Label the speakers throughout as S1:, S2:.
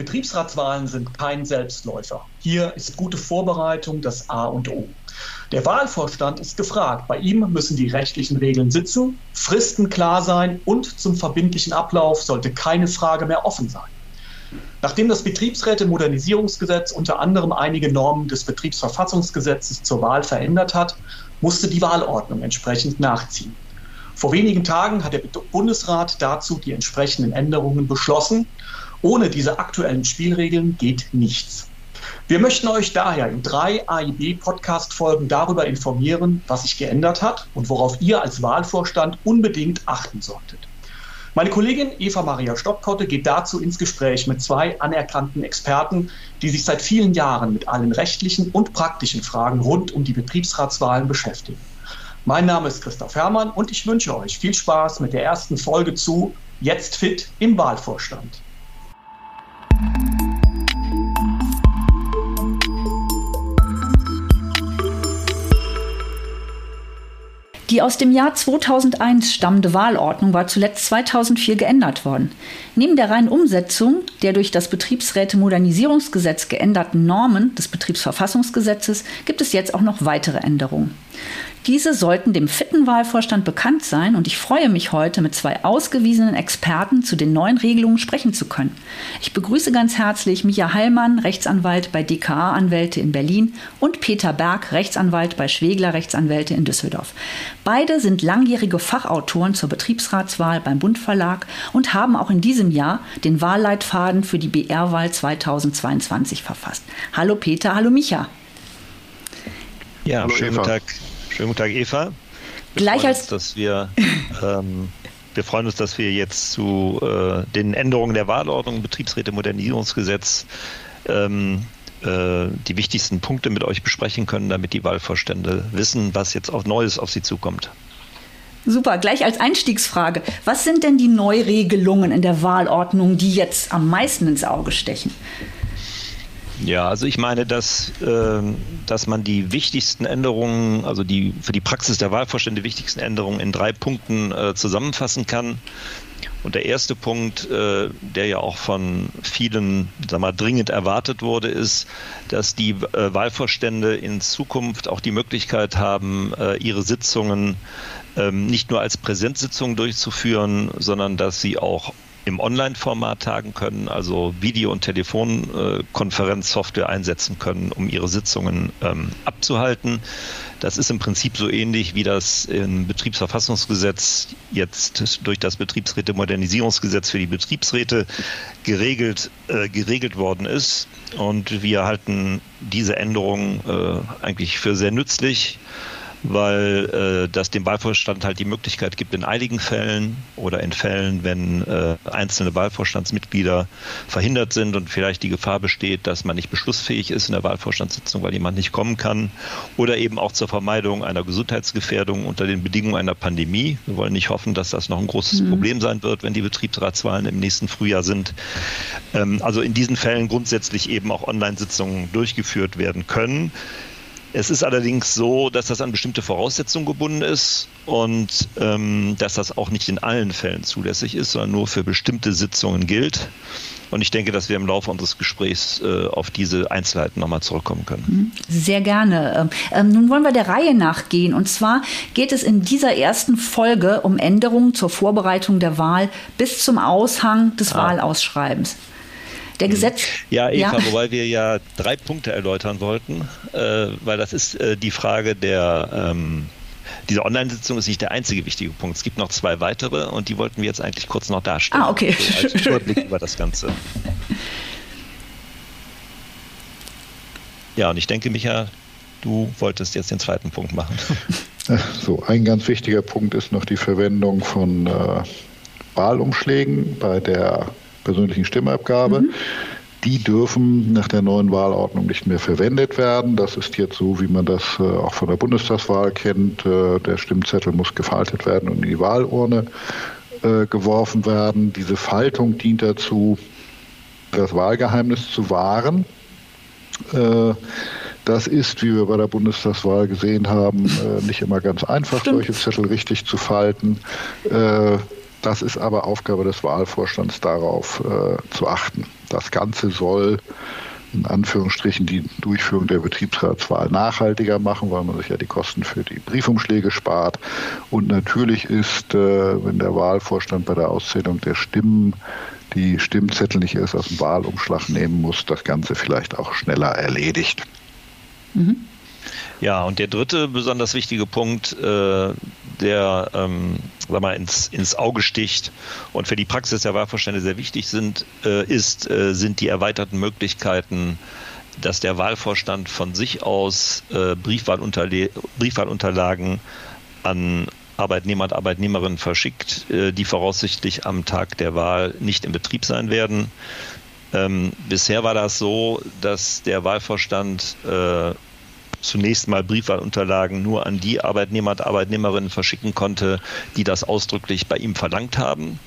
S1: Betriebsratswahlen sind kein Selbstläufer. Hier ist gute Vorbereitung das A und O. Der Wahlvorstand ist gefragt. Bei ihm müssen die rechtlichen Regeln sitzen, Fristen klar sein und zum verbindlichen Ablauf sollte keine Frage mehr offen sein. Nachdem das Betriebsräte-Modernisierungsgesetz unter anderem einige Normen des Betriebsverfassungsgesetzes zur Wahl verändert hat, musste die Wahlordnung entsprechend nachziehen. Vor wenigen Tagen hat der Bundesrat dazu die entsprechenden Änderungen beschlossen ohne diese aktuellen Spielregeln geht nichts. Wir möchten euch daher in drei AIB-Podcast-Folgen darüber informieren, was sich geändert hat und worauf ihr als Wahlvorstand unbedingt achten solltet. Meine Kollegin Eva Maria Stockkotte geht dazu ins Gespräch mit zwei anerkannten Experten, die sich seit vielen Jahren mit allen rechtlichen und praktischen Fragen rund um die Betriebsratswahlen beschäftigen. Mein Name ist Christoph Herrmann und ich wünsche euch viel Spaß mit der ersten Folge zu Jetzt fit im Wahlvorstand.
S2: Die aus dem Jahr 2001 stammende Wahlordnung war zuletzt 2004 geändert worden. Neben der reinen Umsetzung der durch das Betriebsräte-Modernisierungsgesetz geänderten Normen des Betriebsverfassungsgesetzes gibt es jetzt auch noch weitere Änderungen. Diese sollten dem fitten Wahlvorstand bekannt sein und ich freue mich heute mit zwei ausgewiesenen Experten zu den neuen Regelungen sprechen zu können. Ich begrüße ganz herzlich Micha Heilmann, Rechtsanwalt bei DKA Anwälte in Berlin und Peter Berg, Rechtsanwalt bei Schwegler Rechtsanwälte in Düsseldorf. Beide sind langjährige Fachautoren zur Betriebsratswahl beim Bund Verlag und haben auch in diesem Jahr den Wahlleitfaden für die BR-Wahl 2022 verfasst. Hallo Peter, hallo Micha.
S3: Ja, hallo schönen Eva. Tag. Schönen guten Tag, Eva. Wir Gleich als uns, dass wir, ähm, wir freuen uns, dass wir jetzt zu äh, den Änderungen der Wahlordnung im Betriebsräte-Modernisierungsgesetz ähm, äh, die wichtigsten Punkte mit euch besprechen können, damit die Wahlvorstände wissen, was jetzt auf Neues auf sie zukommt.
S2: Super, gleich als Einstiegsfrage. Was sind denn die Neuregelungen in der Wahlordnung, die jetzt am meisten ins Auge stechen?
S3: Ja, also ich meine, dass, äh, dass man die wichtigsten Änderungen, also die für die Praxis der Wahlvorstände wichtigsten Änderungen in drei Punkten äh, zusammenfassen kann. Und der erste Punkt, äh, der ja auch von vielen sag mal, dringend erwartet wurde, ist, dass die äh, Wahlvorstände in Zukunft auch die Möglichkeit haben, äh, ihre Sitzungen ähm, nicht nur als Präsenzsitzungen durchzuführen, sondern dass sie auch im Online-Format tagen können, also Video- und Telefonkonferenzsoftware einsetzen können, um ihre Sitzungen ähm, abzuhalten. Das ist im Prinzip so ähnlich, wie das im Betriebsverfassungsgesetz jetzt durch das Betriebsräte-Modernisierungsgesetz für die Betriebsräte geregelt, äh, geregelt worden ist. Und wir halten diese Änderung äh, eigentlich für sehr nützlich weil äh, das dem Wahlvorstand halt die Möglichkeit gibt, in einigen Fällen oder in Fällen, wenn äh, einzelne Wahlvorstandsmitglieder verhindert sind und vielleicht die Gefahr besteht, dass man nicht beschlussfähig ist in der Wahlvorstandssitzung, weil jemand nicht kommen kann, oder eben auch zur Vermeidung einer Gesundheitsgefährdung unter den Bedingungen einer Pandemie. Wir wollen nicht hoffen, dass das noch ein großes mhm. Problem sein wird, wenn die Betriebsratswahlen im nächsten Frühjahr sind. Ähm, also in diesen Fällen grundsätzlich eben auch Online-Sitzungen durchgeführt werden können. Es ist allerdings so, dass das an bestimmte Voraussetzungen gebunden ist und ähm, dass das auch nicht in allen Fällen zulässig ist, sondern nur für bestimmte Sitzungen gilt. Und ich denke, dass wir im Laufe unseres Gesprächs äh, auf diese Einzelheiten nochmal zurückkommen können.
S2: Mhm. Sehr gerne. Ähm, ähm, nun wollen wir der Reihe nachgehen. Und zwar geht es in dieser ersten Folge um Änderungen zur Vorbereitung der Wahl bis zum Aushang des ah. Wahlausschreibens.
S3: Der hm. Gesetz. Ja, Eva, ja. wobei wir ja drei Punkte erläutern wollten, äh, weil das ist äh, die Frage der. Ähm, diese Online-Sitzung ist nicht der einzige wichtige Punkt. Es gibt noch zwei weitere und die wollten wir jetzt eigentlich kurz noch darstellen.
S2: Ah, okay.
S3: So als Überblick über das Ganze. Ja, und ich denke, Micha, du wolltest jetzt den zweiten Punkt machen.
S4: So, ein ganz wichtiger Punkt ist noch die Verwendung von äh, Wahlumschlägen bei der persönlichen Stimmabgabe. Mhm. Die dürfen nach der neuen Wahlordnung nicht mehr verwendet werden. Das ist jetzt so, wie man das äh, auch von der Bundestagswahl kennt. Äh, der Stimmzettel muss gefaltet werden und in die Wahlurne äh, geworfen werden. Diese Faltung dient dazu, das Wahlgeheimnis zu wahren. Das ist, wie wir bei der Bundestagswahl gesehen haben, nicht immer ganz einfach, Stimmt. solche Zettel richtig zu falten. Das ist aber Aufgabe des Wahlvorstands, darauf äh, zu achten. Das Ganze soll in Anführungsstrichen die Durchführung der Betriebsratswahl nachhaltiger machen, weil man sich ja die Kosten für die Briefumschläge spart. Und natürlich ist, äh, wenn der Wahlvorstand bei der Auszählung der Stimmen die Stimmzettel nicht erst aus dem Wahlumschlag nehmen muss, das Ganze vielleicht auch schneller erledigt.
S3: Mhm. Ja, und der dritte besonders wichtige Punkt, äh, der ähm, sag mal, ins, ins Auge sticht und für die Praxis der Wahlvorstände sehr wichtig sind, äh, ist, äh, sind die erweiterten Möglichkeiten, dass der Wahlvorstand von sich aus äh, Briefwahlunterle Briefwahlunterlagen an Arbeitnehmer und Arbeitnehmerinnen verschickt, äh, die voraussichtlich am Tag der Wahl nicht in Betrieb sein werden. Ähm, bisher war das so, dass der Wahlvorstand äh, zunächst mal Briefwahlunterlagen nur an die Arbeitnehmer und Arbeitnehmerinnen verschicken konnte, die das ausdrücklich bei ihm verlangt haben.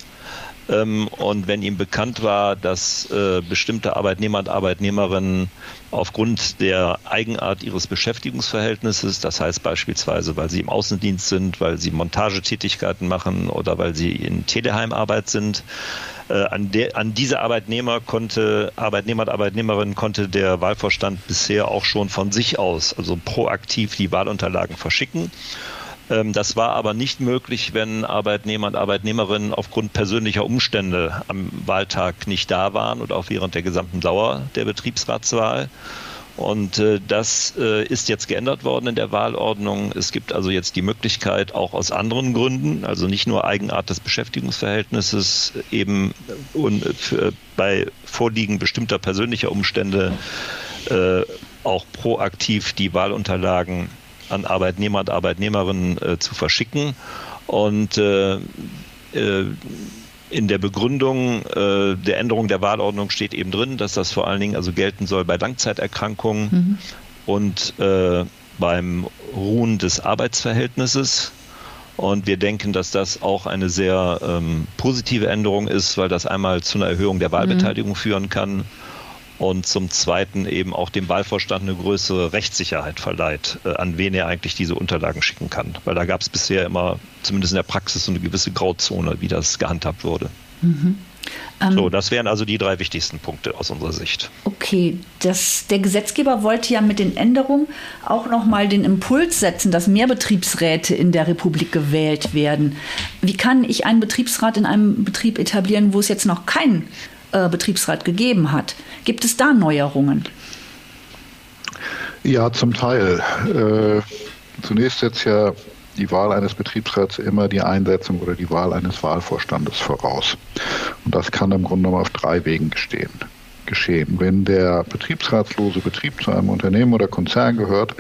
S3: Ähm, und wenn ihm bekannt war, dass äh, bestimmte Arbeitnehmer und Arbeitnehmerinnen aufgrund der Eigenart ihres Beschäftigungsverhältnisses, das heißt beispielsweise, weil sie im Außendienst sind, weil sie Montagetätigkeiten machen oder weil sie in Teleheimarbeit sind, an, der, an diese Arbeitnehmer konnte, Arbeitnehmer und Arbeitnehmerinnen konnte der Wahlvorstand bisher auch schon von sich aus, also proaktiv die Wahlunterlagen verschicken. Ähm, das war aber nicht möglich, wenn Arbeitnehmer und Arbeitnehmerinnen aufgrund persönlicher Umstände am Wahltag nicht da waren und auch während der gesamten Dauer der Betriebsratswahl. Und äh, das äh, ist jetzt geändert worden in der Wahlordnung. Es gibt also jetzt die Möglichkeit, auch aus anderen Gründen, also nicht nur Eigenart des Beschäftigungsverhältnisses, eben und für, bei Vorliegen bestimmter persönlicher Umstände äh, auch proaktiv die Wahlunterlagen an Arbeitnehmer und Arbeitnehmerinnen äh, zu verschicken. Und äh, äh, in der Begründung äh, der Änderung der Wahlordnung steht eben drin, dass das vor allen Dingen also gelten soll bei Langzeiterkrankungen mhm. und äh, beim Ruhen des Arbeitsverhältnisses. Und wir denken, dass das auch eine sehr ähm, positive Änderung ist, weil das einmal zu einer Erhöhung der Wahlbeteiligung mhm. führen kann und zum Zweiten eben auch dem Wahlvorstand eine größere Rechtssicherheit verleiht, äh, an wen er eigentlich diese Unterlagen schicken kann. Weil da gab es bisher immer, zumindest in der Praxis, so eine gewisse Grauzone, wie das gehandhabt wurde. Mhm. Ähm, so, das wären also die drei wichtigsten Punkte aus unserer Sicht.
S2: Okay, das, der Gesetzgeber wollte ja mit den Änderungen auch nochmal den Impuls setzen, dass mehr Betriebsräte in der Republik gewählt werden. Wie kann ich einen Betriebsrat in einem Betrieb etablieren, wo es jetzt noch keinen äh, Betriebsrat gegeben hat. Gibt es da Neuerungen?
S4: Ja, zum Teil. Äh, zunächst setzt ja die Wahl eines Betriebsrats immer die Einsetzung oder die Wahl eines Wahlvorstandes voraus. Und das kann im Grunde genommen auf drei Wegen gestehen, geschehen. Wenn der betriebsratslose Betrieb zu einem Unternehmen oder Konzern gehört,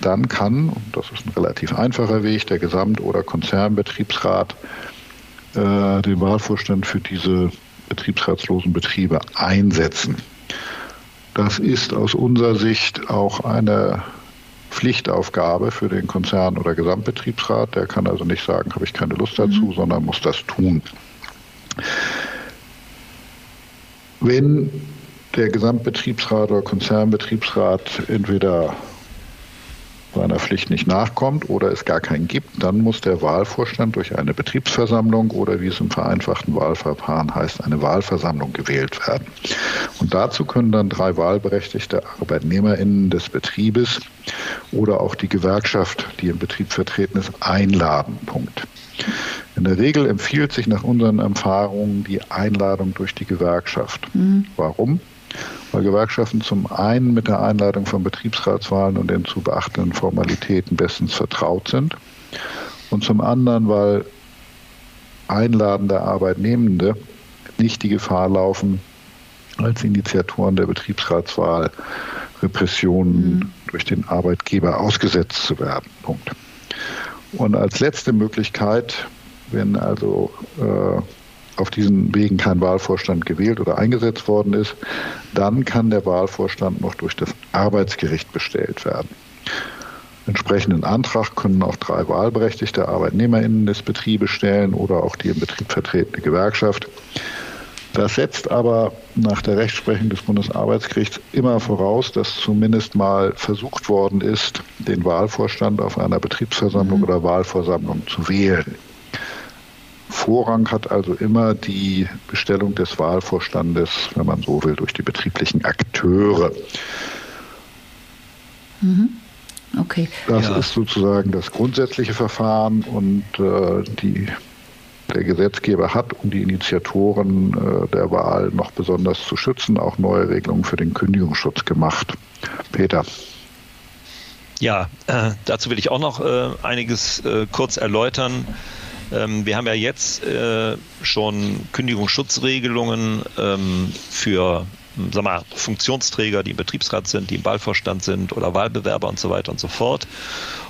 S4: dann kann, und das ist ein relativ einfacher Weg, der Gesamt- oder Konzernbetriebsrat äh, den Wahlvorstand für diese betriebsratslosen Betriebe einsetzen. Das ist aus unserer Sicht auch eine Pflichtaufgabe für den Konzern- oder Gesamtbetriebsrat. Der kann also nicht sagen, habe ich keine Lust dazu, mhm. sondern muss das tun. Wenn der Gesamtbetriebsrat oder Konzernbetriebsrat entweder seiner Pflicht nicht nachkommt oder es gar keinen gibt, dann muss der Wahlvorstand durch eine Betriebsversammlung oder wie es im vereinfachten Wahlverfahren heißt, eine Wahlversammlung gewählt werden. Und dazu können dann drei wahlberechtigte ArbeitnehmerInnen des Betriebes oder auch die Gewerkschaft, die im Betrieb vertreten ist, einladen. Punkt. In der Regel empfiehlt sich nach unseren Erfahrungen die Einladung durch die Gewerkschaft. Mhm. Warum? Weil Gewerkschaften zum einen mit der Einleitung von Betriebsratswahlen und den zu beachtenden Formalitäten bestens vertraut sind und zum anderen, weil einladende Arbeitnehmende nicht die Gefahr laufen, als Initiatoren der Betriebsratswahl Repressionen mhm. durch den Arbeitgeber ausgesetzt zu werden. Punkt. Und als letzte Möglichkeit, wenn also äh, auf diesen Wegen kein Wahlvorstand gewählt oder eingesetzt worden ist, dann kann der Wahlvorstand noch durch das Arbeitsgericht bestellt werden. Entsprechenden Antrag können auch drei wahlberechtigte ArbeitnehmerInnen des Betriebes stellen oder auch die im Betrieb vertretene Gewerkschaft. Das setzt aber nach der Rechtsprechung des Bundesarbeitsgerichts immer voraus, dass zumindest mal versucht worden ist, den Wahlvorstand auf einer Betriebsversammlung mhm. oder Wahlversammlung zu wählen. Vorrang hat also immer die Bestellung des Wahlvorstandes, wenn man so will, durch die betrieblichen Akteure.
S2: Mhm. Okay.
S4: Das ja. ist sozusagen das grundsätzliche Verfahren und äh, die, der Gesetzgeber hat, um die Initiatoren äh, der Wahl noch besonders zu schützen, auch neue Regelungen für den Kündigungsschutz gemacht. Peter.
S3: Ja, äh, dazu will ich auch noch äh, einiges äh, kurz erläutern. Ähm, wir haben ja jetzt äh, schon Kündigungsschutzregelungen ähm, für sag mal, Funktionsträger, die im Betriebsrat sind, die im Wahlvorstand sind oder Wahlbewerber und so weiter und so fort.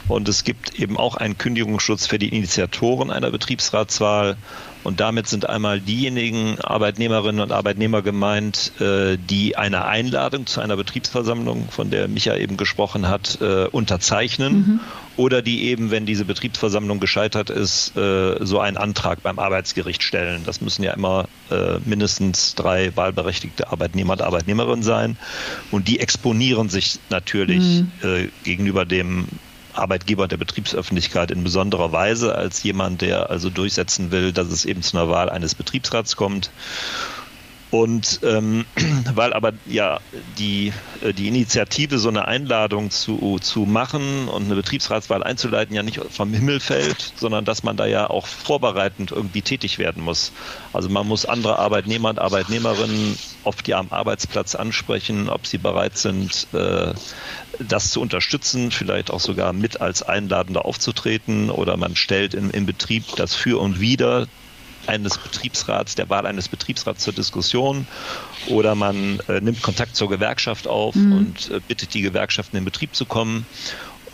S3: Und es gibt eben auch einen Kündigungsschutz für die Initiatoren einer Betriebsratswahl. Und damit sind einmal diejenigen Arbeitnehmerinnen und Arbeitnehmer gemeint, äh, die eine Einladung zu einer Betriebsversammlung, von der Micha eben gesprochen hat, äh, unterzeichnen. Mhm. Oder die eben, wenn diese Betriebsversammlung gescheitert ist, äh, so einen Antrag beim Arbeitsgericht stellen. Das müssen ja immer mindestens drei wahlberechtigte Arbeitnehmer und Arbeitnehmerinnen sein. Und die exponieren sich natürlich mhm. gegenüber dem Arbeitgeber der Betriebsöffentlichkeit in besonderer Weise als jemand, der also durchsetzen will, dass es eben zu einer Wahl eines Betriebsrats kommt. Und ähm, weil aber ja die, äh, die Initiative, so eine Einladung zu, zu machen und eine Betriebsratswahl einzuleiten, ja nicht vom Himmel fällt, sondern dass man da ja auch vorbereitend irgendwie tätig werden muss. Also man muss andere Arbeitnehmer und Arbeitnehmerinnen oft ja am Arbeitsplatz ansprechen, ob sie bereit sind, äh, das zu unterstützen, vielleicht auch sogar mit als Einladender aufzutreten oder man stellt im, im Betrieb das Für und Wider eines Betriebsrats, der Wahl eines Betriebsrats zur Diskussion oder man äh, nimmt Kontakt zur Gewerkschaft auf mhm. und äh, bittet die Gewerkschaften in Betrieb zu kommen.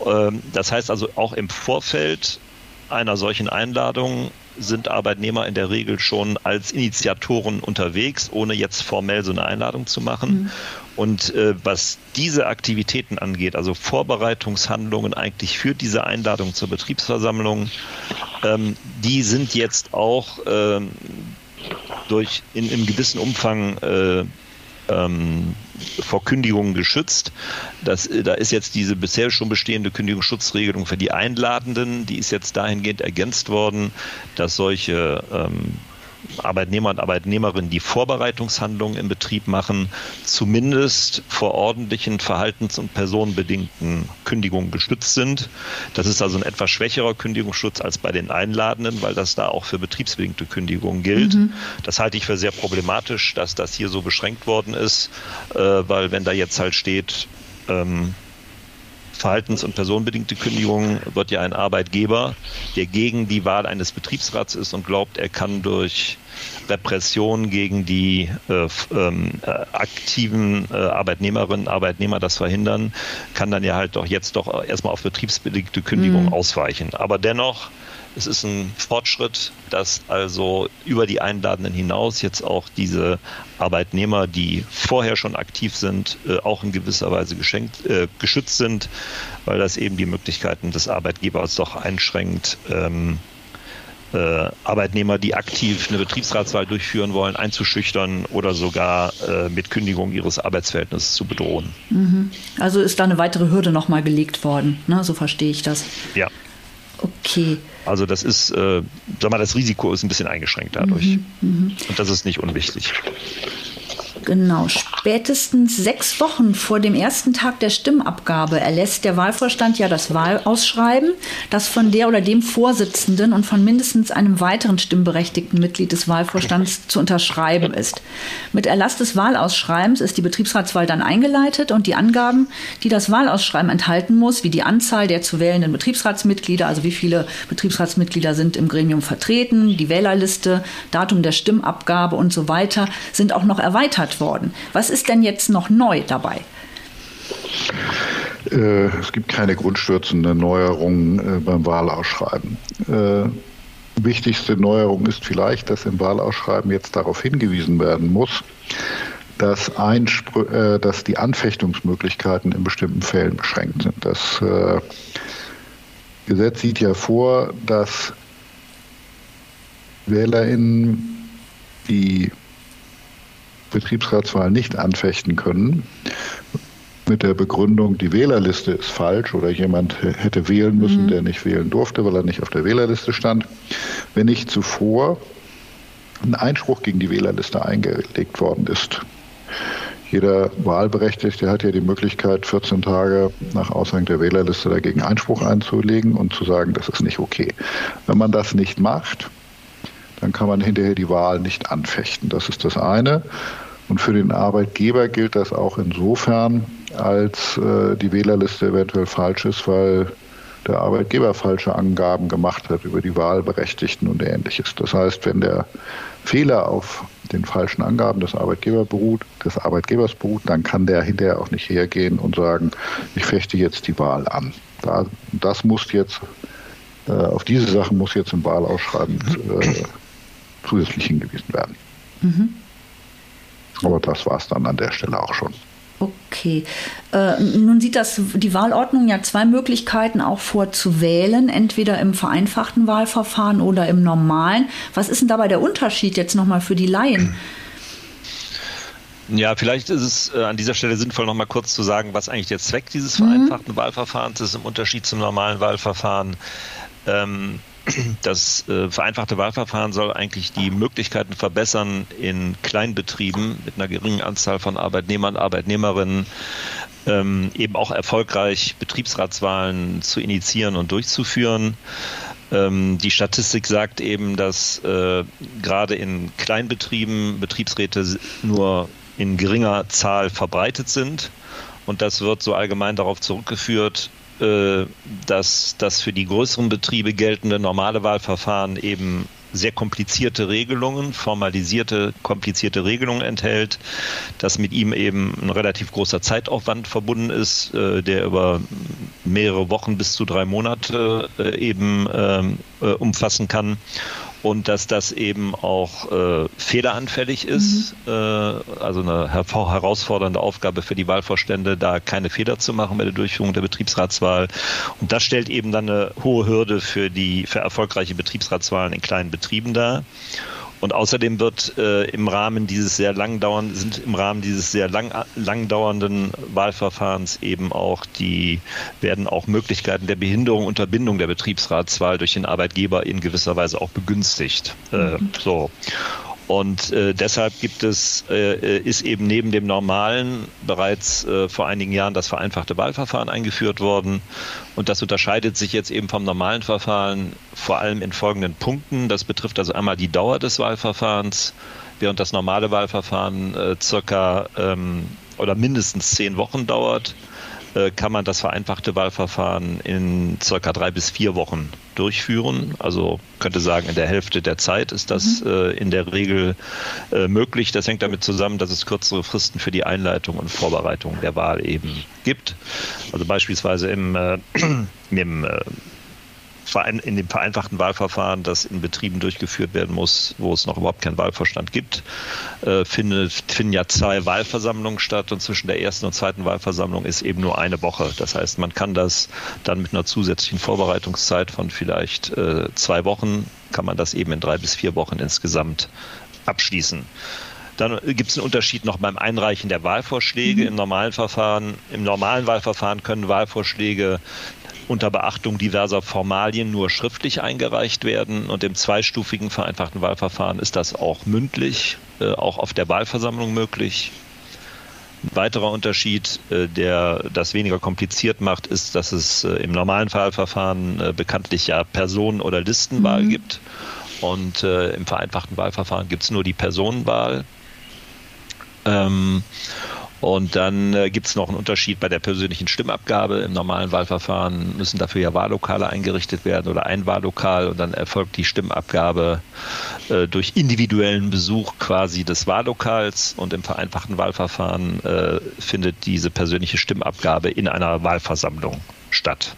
S3: Ähm, das heißt also auch im Vorfeld einer solchen Einladung sind Arbeitnehmer in der Regel schon als Initiatoren unterwegs, ohne jetzt formell so eine Einladung zu machen. Mhm. Und äh, was diese Aktivitäten angeht, also Vorbereitungshandlungen eigentlich für diese Einladung zur Betriebsversammlung, ähm, die sind jetzt auch ähm, durch in, im gewissen Umfang äh, ähm, vor Kündigungen geschützt. Das, da ist jetzt diese bisher schon bestehende Kündigungsschutzregelung für die Einladenden, die ist jetzt dahingehend ergänzt worden, dass solche ähm, Arbeitnehmer und Arbeitnehmerinnen, die Vorbereitungshandlungen im Betrieb machen, zumindest vor ordentlichen verhaltens- und personenbedingten Kündigungen geschützt sind. Das ist also ein etwas schwächerer Kündigungsschutz als bei den Einladenden, weil das da auch für betriebsbedingte Kündigungen gilt. Mhm. Das halte ich für sehr problematisch, dass das hier so beschränkt worden ist, äh, weil wenn da jetzt halt steht, ähm, verhaltens- und personenbedingte Kündigung wird ja ein Arbeitgeber, der gegen die Wahl eines Betriebsrats ist und glaubt, er kann durch Repression gegen die äh, ähm, äh, aktiven äh, Arbeitnehmerinnen und Arbeitnehmer das verhindern, kann dann ja halt doch jetzt doch erstmal auf betriebsbedingte Kündigung mhm. ausweichen. Aber dennoch es ist ein Fortschritt, dass also über die Einladenden hinaus jetzt auch diese Arbeitnehmer, die vorher schon aktiv sind, äh, auch in gewisser Weise geschenkt, äh, geschützt sind, weil das eben die Möglichkeiten des Arbeitgebers doch einschränkt. Ähm, äh, Arbeitnehmer, die aktiv eine Betriebsratswahl durchführen wollen, einzuschüchtern oder sogar äh, mit Kündigung ihres Arbeitsverhältnisses zu bedrohen.
S2: Mhm. Also ist da eine weitere Hürde nochmal gelegt worden, ne? so verstehe ich das.
S3: Ja.
S2: Okay.
S3: Also das ist, äh, sag mal, das Risiko ist ein bisschen eingeschränkt dadurch. Mhm, mh. Und das ist nicht unwichtig.
S2: Genau, spätestens sechs Wochen vor dem ersten Tag der Stimmabgabe erlässt der Wahlvorstand ja das Wahlausschreiben, das von der oder dem Vorsitzenden und von mindestens einem weiteren stimmberechtigten Mitglied des Wahlvorstands zu unterschreiben ist. Mit Erlass des Wahlausschreibens ist die Betriebsratswahl dann eingeleitet und die Angaben, die das Wahlausschreiben enthalten muss, wie die Anzahl der zu wählenden Betriebsratsmitglieder, also wie viele Betriebsratsmitglieder sind im Gremium vertreten, die Wählerliste, Datum der Stimmabgabe und so weiter, sind auch noch erweitert worden. Was ist denn jetzt noch neu dabei?
S4: Äh, es gibt keine grundstürzende Neuerungen äh, beim Wahlausschreiben. Äh, wichtigste Neuerung ist vielleicht, dass im Wahlausschreiben jetzt darauf hingewiesen werden muss, dass, Einspr dass die Anfechtungsmöglichkeiten in bestimmten Fällen beschränkt sind. Das Gesetz sieht ja vor, dass WählerInnen, die Betriebsratswahl nicht anfechten können, mit der Begründung, die Wählerliste ist falsch oder jemand hätte wählen müssen, mhm. der nicht wählen durfte, weil er nicht auf der Wählerliste stand. Wenn nicht zuvor ein Einspruch gegen die Wählerliste eingelegt worden ist. Jeder Wahlberechtigte hat ja die Möglichkeit, 14 Tage nach Aushang der Wählerliste dagegen Einspruch einzulegen und zu sagen, das ist nicht okay. Wenn man das nicht macht, dann kann man hinterher die Wahl nicht anfechten. Das ist das eine. Und für den Arbeitgeber gilt das auch insofern, als äh, die Wählerliste eventuell falsch ist, weil der Arbeitgeber falsche Angaben gemacht hat über die Wahlberechtigten und ähnliches. Das heißt, wenn der Fehler auf den falschen Angaben des, Arbeitgeber beruht, des Arbeitgebers beruht, dann kann der hinterher auch nicht hergehen und sagen, ich fechte jetzt die Wahl an. Da, das muss jetzt, äh, auf diese Sachen muss jetzt im Wahlausschreiben äh, zusätzlich hingewiesen werden. Mhm. Aber das war es dann an der Stelle auch schon.
S2: Okay. Äh, nun sieht das die Wahlordnung ja zwei Möglichkeiten auch vor zu wählen, entweder im vereinfachten Wahlverfahren oder im normalen. Was ist denn dabei der Unterschied jetzt nochmal für die Laien?
S3: Ja, vielleicht ist es äh, an dieser Stelle sinnvoll, nochmal kurz zu sagen, was eigentlich der Zweck dieses mhm. vereinfachten mhm. Wahlverfahrens ist im Unterschied zum normalen Wahlverfahren. Ähm, das äh, vereinfachte Wahlverfahren soll eigentlich die Möglichkeiten verbessern, in Kleinbetrieben mit einer geringen Anzahl von Arbeitnehmern, Arbeitnehmerinnen ähm, eben auch erfolgreich Betriebsratswahlen zu initiieren und durchzuführen. Ähm, die Statistik sagt eben, dass äh, gerade in Kleinbetrieben Betriebsräte nur in geringer Zahl verbreitet sind. Und das wird so allgemein darauf zurückgeführt, dass das für die größeren Betriebe geltende normale Wahlverfahren eben sehr komplizierte Regelungen, formalisierte, komplizierte Regelungen enthält, dass mit ihm eben ein relativ großer Zeitaufwand verbunden ist, äh, der über mehrere Wochen bis zu drei Monate äh, eben ähm, umfassen kann und dass das eben auch äh, fehleranfällig ist. Mhm. Äh, also eine herausfordernde Aufgabe für die Wahlvorstände, da keine Fehler zu machen bei der Durchführung der Betriebsratswahl. Und das stellt eben dann eine hohe Hürde für die für erfolgreiche Betriebsratswahlen in kleinen Betrieben dar. Und außerdem wird äh, im Rahmen dieses sehr lang dauernden, sind im Rahmen dieses sehr lang, lang dauernden Wahlverfahrens eben auch die, werden auch Möglichkeiten der Behinderung, Unterbindung der Betriebsratswahl durch den Arbeitgeber in gewisser Weise auch begünstigt. Äh, mhm. so. Und äh, deshalb gibt es, äh, ist eben neben dem normalen bereits äh, vor einigen Jahren das vereinfachte Wahlverfahren eingeführt worden. Und das unterscheidet sich jetzt eben vom normalen Verfahren vor allem in folgenden Punkten. Das betrifft also einmal die Dauer des Wahlverfahrens, während das normale Wahlverfahren äh, circa ähm, oder mindestens zehn Wochen dauert äh, kann man das vereinfachte Wahlverfahren in circa drei bis vier Wochen durchführen. Also könnte sagen, in der Hälfte der Zeit ist das mhm. äh, in der Regel äh, möglich. Das hängt damit zusammen, dass es kürzere Fristen für die Einleitung und Vorbereitung der Wahl eben gibt. Also beispielsweise im, äh, im äh, in dem vereinfachten Wahlverfahren, das in Betrieben durchgeführt werden muss, wo es noch überhaupt keinen Wahlvorstand gibt, äh, findet, finden ja zwei Wahlversammlungen statt und zwischen der ersten und zweiten Wahlversammlung ist eben nur eine Woche. Das heißt, man kann das dann mit einer zusätzlichen Vorbereitungszeit von vielleicht äh, zwei Wochen, kann man das eben in drei bis vier Wochen insgesamt abschließen. Dann gibt es einen Unterschied noch beim Einreichen der Wahlvorschläge. Mhm. Im normalen Verfahren, im normalen Wahlverfahren können Wahlvorschläge unter Beachtung diverser Formalien nur schriftlich eingereicht werden. Und im zweistufigen vereinfachten Wahlverfahren ist das auch mündlich, äh, auch auf der Wahlversammlung möglich. Ein weiterer Unterschied, äh, der das weniger kompliziert macht, ist, dass es äh, im normalen Wahlverfahren bekanntlich ja Personen- oder Listenwahl mhm. gibt. Und im vereinfachten Wahlverfahren gibt es nur die Personenwahl. Ähm, und dann äh, gibt es noch einen Unterschied bei der persönlichen Stimmabgabe. Im normalen Wahlverfahren müssen dafür ja Wahllokale eingerichtet werden oder ein Wahllokal und dann erfolgt die Stimmabgabe äh, durch individuellen Besuch quasi des Wahllokals und im vereinfachten Wahlverfahren äh, findet diese persönliche Stimmabgabe in einer Wahlversammlung statt.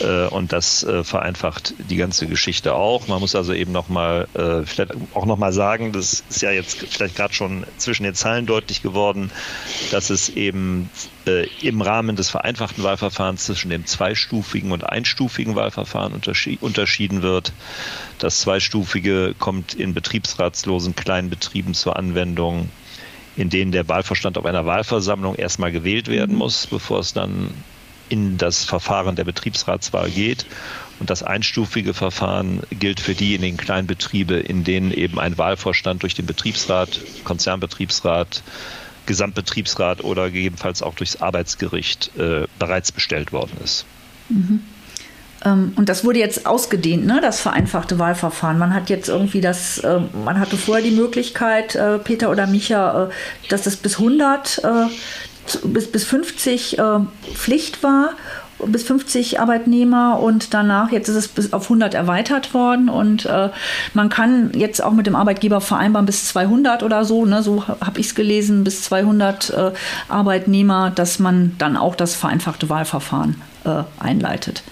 S3: Äh, und das äh, vereinfacht die ganze Geschichte auch. Man muss also eben nochmal, äh, vielleicht auch nochmal sagen, das ist ja jetzt vielleicht gerade schon zwischen den Zeilen deutlich geworden, dass es eben im Rahmen des vereinfachten Wahlverfahrens zwischen dem zweistufigen und einstufigen Wahlverfahren unterschieden wird. Das zweistufige kommt in betriebsratslosen kleinen Betrieben zur Anwendung, in denen der Wahlverstand auf einer Wahlversammlung erstmal gewählt werden muss, bevor es dann in das Verfahren der Betriebsratswahl geht. Und das einstufige Verfahren gilt für diejenigen Kleinbetriebe, in denen eben ein Wahlvorstand durch den Betriebsrat, Konzernbetriebsrat, Gesamtbetriebsrat oder gegebenenfalls auch durchs Arbeitsgericht äh, bereits bestellt worden ist.
S2: Mhm. Ähm, und das wurde jetzt ausgedehnt, ne, das vereinfachte Wahlverfahren. Man hat jetzt irgendwie das, äh, man hatte vorher die Möglichkeit, äh, Peter oder Micha, äh, dass es bis 100, äh, bis, bis 50 äh, Pflicht war bis 50 Arbeitnehmer und danach, jetzt ist es bis auf 100 erweitert worden und äh, man kann jetzt auch mit dem Arbeitgeber vereinbaren bis 200 oder so, ne, so habe ich es gelesen, bis 200 äh, Arbeitnehmer, dass man dann auch das vereinfachte Wahlverfahren äh, einleitet.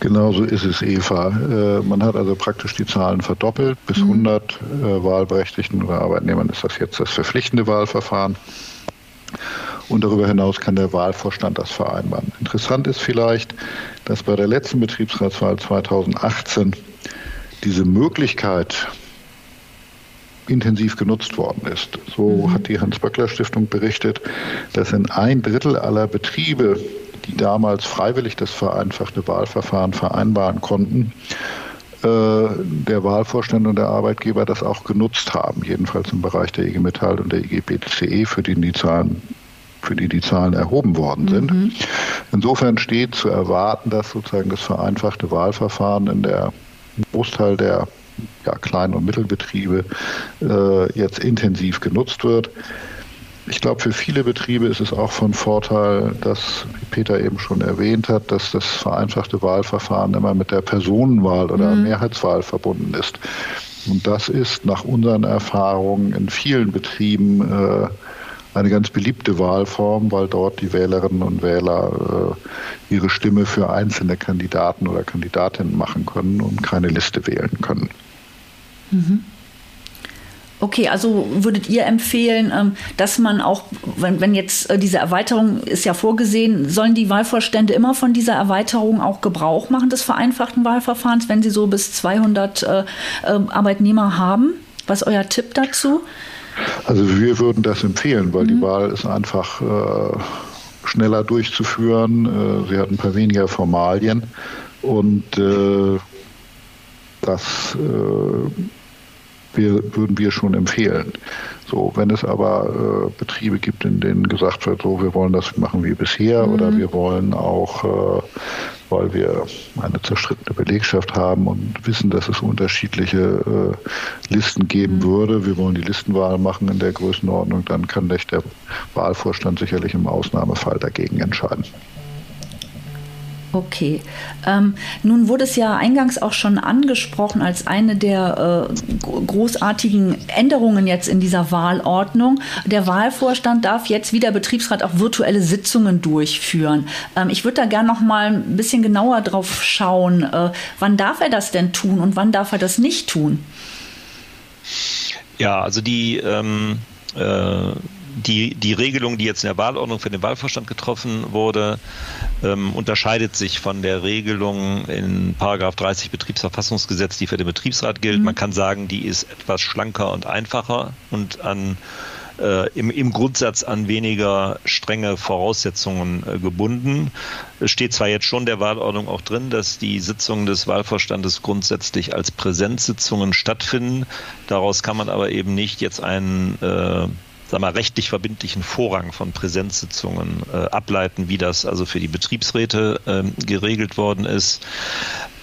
S4: Genau so ist es, Eva. Äh, man hat also praktisch die Zahlen verdoppelt. Bis mhm. 100 äh, Wahlberechtigten oder Arbeitnehmern ist das jetzt das verpflichtende Wahlverfahren. Und darüber hinaus kann der Wahlvorstand das vereinbaren. Interessant ist vielleicht, dass bei der letzten Betriebsratswahl 2018 diese Möglichkeit intensiv genutzt worden ist. So mhm. hat die Hans-Böckler-Stiftung berichtet, dass in ein Drittel aller Betriebe, die damals freiwillig das vereinfachte Wahlverfahren vereinbaren konnten, der Wahlvorstand und der Arbeitgeber das auch genutzt haben, jedenfalls im Bereich der IG Metall und der IG BCE, für die die Zahlen für die die Zahlen erhoben worden sind. Mhm. Insofern steht zu erwarten, dass sozusagen das vereinfachte Wahlverfahren in der Großteil der ja, Klein- und Mittelbetriebe äh, jetzt intensiv genutzt wird. Ich glaube, für viele Betriebe ist es auch von Vorteil, dass, wie Peter eben schon erwähnt hat, dass das vereinfachte Wahlverfahren immer mit der Personenwahl oder mhm. Mehrheitswahl verbunden ist. Und das ist nach unseren Erfahrungen in vielen Betrieben äh, eine ganz beliebte Wahlform, weil dort die Wählerinnen und Wähler äh, ihre Stimme für einzelne Kandidaten oder Kandidatinnen machen können und keine Liste wählen können.
S2: Mhm. Okay, also würdet ihr empfehlen, ähm, dass man auch, wenn, wenn jetzt äh, diese Erweiterung ist ja vorgesehen, sollen die Wahlvorstände immer von dieser Erweiterung auch Gebrauch machen des vereinfachten Wahlverfahrens, wenn sie so bis 200 äh, äh, Arbeitnehmer haben? Was ist euer Tipp dazu?
S4: Also wir würden das empfehlen, weil mhm. die Wahl ist einfach äh, schneller durchzuführen. Äh, sie hat ein paar weniger Formalien und äh, das wir, würden wir schon empfehlen. So, wenn es aber äh, Betriebe gibt, in denen gesagt wird, so, wir wollen das machen wie bisher mhm. oder wir wollen auch, äh, weil wir eine zerstrittene Belegschaft haben und wissen, dass es unterschiedliche äh, Listen geben mhm. würde, wir wollen die Listenwahl machen in der Größenordnung, dann kann nicht der Wahlvorstand sicherlich im Ausnahmefall dagegen entscheiden.
S2: Okay. Ähm, nun wurde es ja eingangs auch schon angesprochen als eine der äh, großartigen Änderungen jetzt in dieser Wahlordnung. Der Wahlvorstand darf jetzt wie der Betriebsrat auch virtuelle Sitzungen durchführen. Ähm, ich würde da gerne noch mal ein bisschen genauer drauf schauen. Äh, wann darf er das denn tun und wann darf er das nicht tun?
S3: Ja, also die ähm, äh die, die Regelung, die jetzt in der Wahlordnung für den Wahlvorstand getroffen wurde, ähm, unterscheidet sich von der Regelung in Paragraph 30 Betriebsverfassungsgesetz, die für den Betriebsrat gilt. Mhm. Man kann sagen, die ist etwas schlanker und einfacher und an äh, im, im, Grundsatz an weniger strenge Voraussetzungen äh, gebunden. Es steht zwar jetzt schon der Wahlordnung auch drin, dass die Sitzungen des Wahlvorstandes grundsätzlich als Präsenzsitzungen stattfinden. Daraus kann man aber eben nicht jetzt einen äh, sag mal, rechtlich verbindlichen Vorrang von Präsenzsitzungen äh, ableiten, wie das also für die Betriebsräte ähm, geregelt worden ist.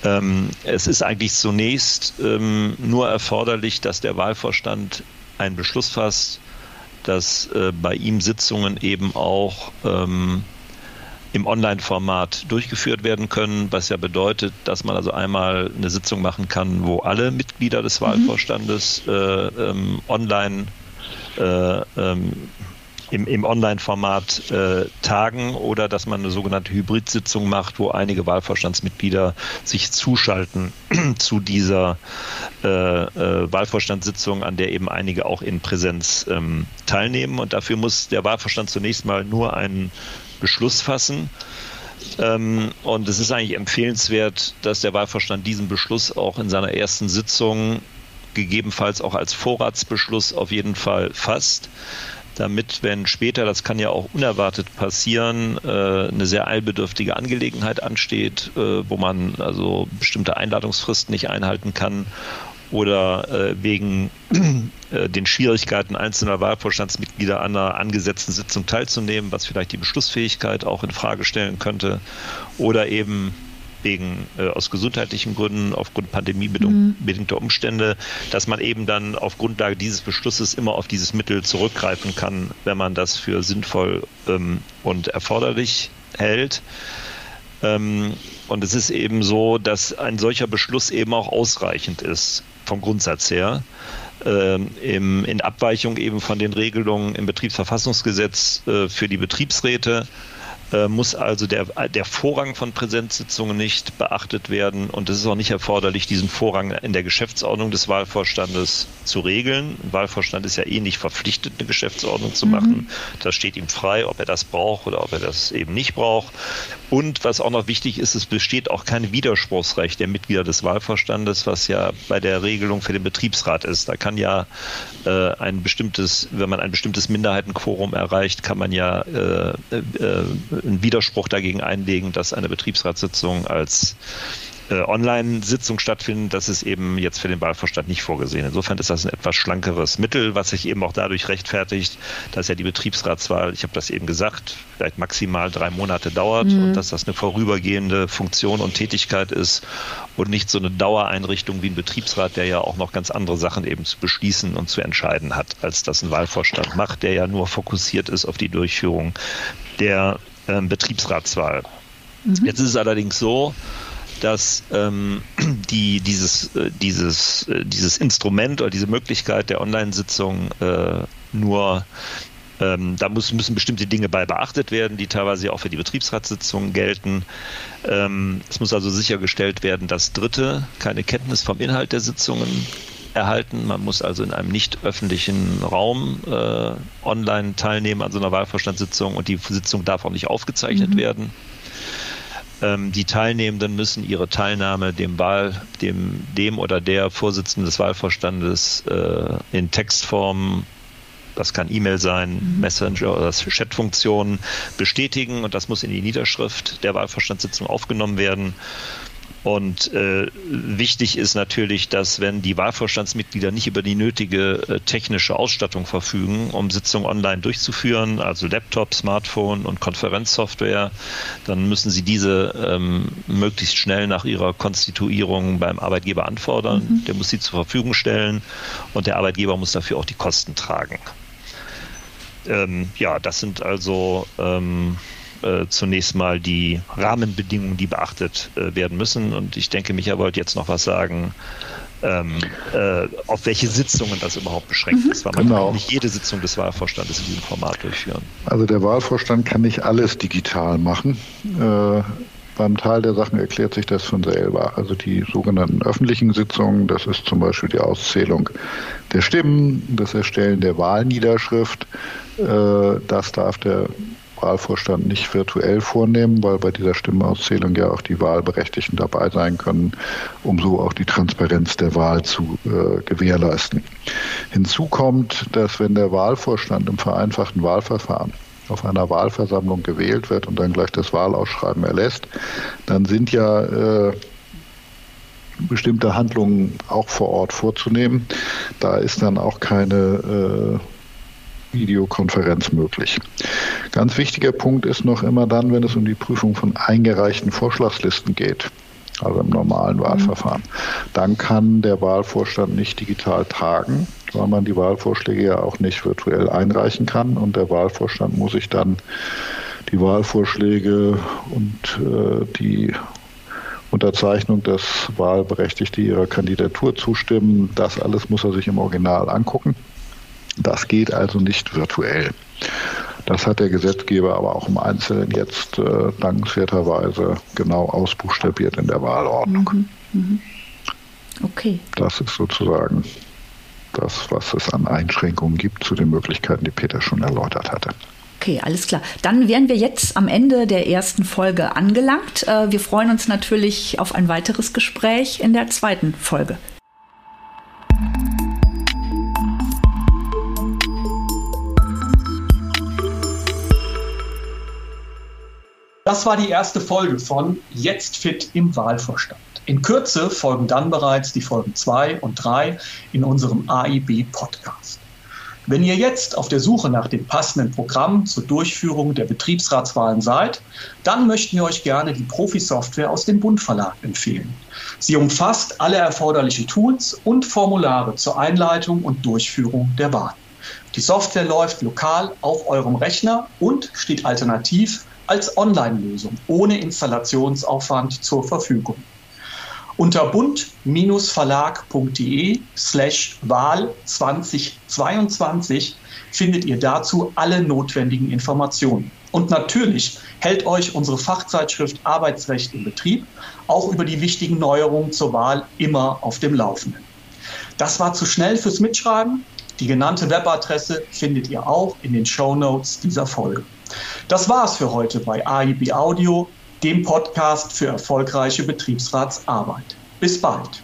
S3: Ähm, es ist eigentlich zunächst ähm, nur erforderlich, dass der Wahlvorstand einen Beschluss fasst, dass äh, bei ihm Sitzungen eben auch ähm, im Online-Format durchgeführt werden können, was ja bedeutet, dass man also einmal eine Sitzung machen kann, wo alle Mitglieder des mhm. Wahlvorstandes äh, ähm, online äh, ähm, im, im Online-Format äh, tagen oder dass man eine sogenannte Hybrid-Sitzung macht, wo einige Wahlvorstandsmitglieder sich zuschalten zu dieser äh, äh, Wahlvorstandssitzung, an der eben einige auch in Präsenz ähm, teilnehmen. Und dafür muss der Wahlvorstand zunächst mal nur einen Beschluss fassen. Ähm, und es ist eigentlich empfehlenswert, dass der Wahlvorstand diesen Beschluss auch in seiner ersten Sitzung gegebenenfalls auch als Vorratsbeschluss auf jeden Fall fasst. damit, wenn später, das kann ja auch unerwartet passieren, äh, eine sehr eilbedürftige Angelegenheit ansteht, äh, wo man also bestimmte Einladungsfristen nicht einhalten kann oder äh, wegen den Schwierigkeiten einzelner Wahlvorstandsmitglieder an einer angesetzten Sitzung teilzunehmen, was vielleicht die Beschlussfähigkeit auch in Frage stellen könnte, oder eben wegen äh, aus gesundheitlichen Gründen, aufgrund pandemiebedingter mhm. Umstände, dass man eben dann auf Grundlage dieses Beschlusses immer auf dieses Mittel zurückgreifen kann, wenn man das für sinnvoll ähm, und erforderlich hält. Ähm, und es ist eben so, dass ein solcher Beschluss eben auch ausreichend ist vom Grundsatz her. Ähm, im, in Abweichung eben von den Regelungen im Betriebsverfassungsgesetz äh, für die Betriebsräte muss also der, der Vorrang von Präsenzsitzungen nicht beachtet werden und es ist auch nicht erforderlich, diesen Vorrang in der Geschäftsordnung des Wahlvorstandes zu regeln. Ein Wahlvorstand ist ja eh nicht verpflichtet, eine Geschäftsordnung zu machen. Mhm. Das steht ihm frei, ob er das braucht oder ob er das eben nicht braucht. Und was auch noch wichtig ist, es besteht auch kein Widerspruchsrecht der Mitglieder des Wahlvorstandes, was ja bei der Regelung für den Betriebsrat ist. Da kann ja äh, ein bestimmtes, wenn man ein bestimmtes Minderheitenquorum erreicht, kann man ja äh, äh, einen Widerspruch dagegen einlegen, dass eine Betriebsratssitzung als äh, Online-Sitzung stattfindet. Das ist eben jetzt für den Wahlvorstand nicht vorgesehen. Insofern ist das ein etwas schlankeres Mittel, was sich eben auch dadurch rechtfertigt, dass ja die Betriebsratswahl, ich habe das eben gesagt, vielleicht maximal drei Monate dauert mhm. und dass das eine vorübergehende Funktion und Tätigkeit ist und nicht so eine Dauereinrichtung wie ein Betriebsrat, der ja auch noch ganz andere Sachen eben zu beschließen und zu entscheiden hat, als das ein Wahlvorstand macht, der ja nur fokussiert ist auf die Durchführung der äh, Betriebsratswahl. Mhm. Jetzt ist es allerdings so, dass ähm, die, dieses, äh, dieses, äh, dieses Instrument oder diese Möglichkeit der Online-Sitzung äh, nur ähm, da muss, müssen bestimmte Dinge bei beachtet werden, die teilweise auch für die Betriebsratssitzungen gelten. Ähm, es muss also sichergestellt werden, dass Dritte keine Kenntnis vom Inhalt der Sitzungen erhalten. Man muss also in einem nicht öffentlichen Raum äh, online teilnehmen an so einer Wahlvorstandssitzung und die Sitzung darf auch nicht aufgezeichnet mhm. werden. Ähm, die Teilnehmenden müssen ihre Teilnahme dem Wahl, dem, dem oder der Vorsitzenden des Wahlvorstandes äh, in Textform das kann E-Mail sein, mhm. Messenger oder Chat-Funktionen bestätigen und das muss in die Niederschrift der Wahlvorstandssitzung aufgenommen werden. Und äh, wichtig ist natürlich, dass wenn die Wahlvorstandsmitglieder nicht über die nötige äh, technische Ausstattung verfügen, um Sitzungen online durchzuführen, also Laptop, Smartphone und Konferenzsoftware, dann müssen sie diese ähm, möglichst schnell nach ihrer Konstituierung beim Arbeitgeber anfordern. Mhm. Der muss sie zur Verfügung stellen und der Arbeitgeber muss dafür auch die Kosten tragen. Ähm, ja, das sind also ähm, äh, zunächst mal die Rahmenbedingungen, die beachtet äh, werden müssen. Und ich denke, Micha wollte jetzt noch was sagen, ähm, äh, auf welche Sitzungen das überhaupt beschränkt mhm. ist, weil man genau. kann nicht jede Sitzung des Wahlvorstandes in diesem Format durchführen.
S4: Also der Wahlvorstand kann nicht alles digital machen. Äh, beim Teil der Sachen erklärt sich das von selber. Also die sogenannten öffentlichen Sitzungen, das ist zum Beispiel die Auszählung der Stimmen, das Erstellen der Wahlniederschrift, äh, das darf der Wahlvorstand nicht virtuell vornehmen, weil bei dieser Stimmenauszählung ja auch die Wahlberechtigten dabei sein können, um so auch die Transparenz der Wahl zu äh, gewährleisten. Hinzu kommt, dass wenn der Wahlvorstand im vereinfachten Wahlverfahren auf einer Wahlversammlung gewählt wird und dann gleich das Wahlausschreiben erlässt, dann sind ja äh, bestimmte Handlungen auch vor Ort vorzunehmen. Da ist dann auch keine äh, Videokonferenz möglich. Ganz wichtiger Punkt ist noch immer dann, wenn es um die Prüfung von eingereichten Vorschlagslisten geht, also im normalen mhm. Wahlverfahren. Dann kann der Wahlvorstand nicht digital tagen, weil man die Wahlvorschläge ja auch nicht virtuell einreichen kann und der Wahlvorstand muss sich dann die Wahlvorschläge und äh, die Unterzeichnung, dass Wahlberechtigte ihrer Kandidatur zustimmen, das alles muss er sich im Original angucken. Das geht also nicht virtuell. Das hat der Gesetzgeber aber auch im Einzelnen jetzt äh, dankenswerterweise genau ausbuchstabiert in der Wahlordnung. Mhm. Mhm.
S2: Okay.
S4: Das ist sozusagen das, was es an Einschränkungen gibt zu den Möglichkeiten, die Peter schon erläutert hatte.
S2: Okay, alles klar. Dann wären wir jetzt am Ende der ersten Folge angelangt. Äh, wir freuen uns natürlich auf ein weiteres Gespräch in der zweiten Folge.
S1: Das war die erste Folge von Jetzt fit im Wahlvorstand. In Kürze folgen dann bereits die Folgen 2 und 3 in unserem AIB-Podcast. Wenn ihr jetzt auf der Suche nach dem passenden Programm zur Durchführung der Betriebsratswahlen seid, dann möchten wir euch gerne die Profi-Software aus dem Bund Verlag empfehlen. Sie umfasst alle erforderlichen Tools und Formulare zur Einleitung und Durchführung der Wahlen. Die Software läuft lokal auf eurem Rechner und steht alternativ als Online-Lösung ohne Installationsaufwand zur Verfügung. Unter bund-verlag.de slash Wahl 2022 findet ihr dazu alle notwendigen Informationen. Und natürlich hält euch unsere Fachzeitschrift Arbeitsrecht im Betrieb auch über die wichtigen Neuerungen zur Wahl immer auf dem Laufenden. Das war zu schnell fürs Mitschreiben. Die genannte Webadresse findet ihr auch in den Show Notes dieser Folge. Das war's für heute bei AIB Audio dem Podcast für erfolgreiche Betriebsratsarbeit. Bis bald.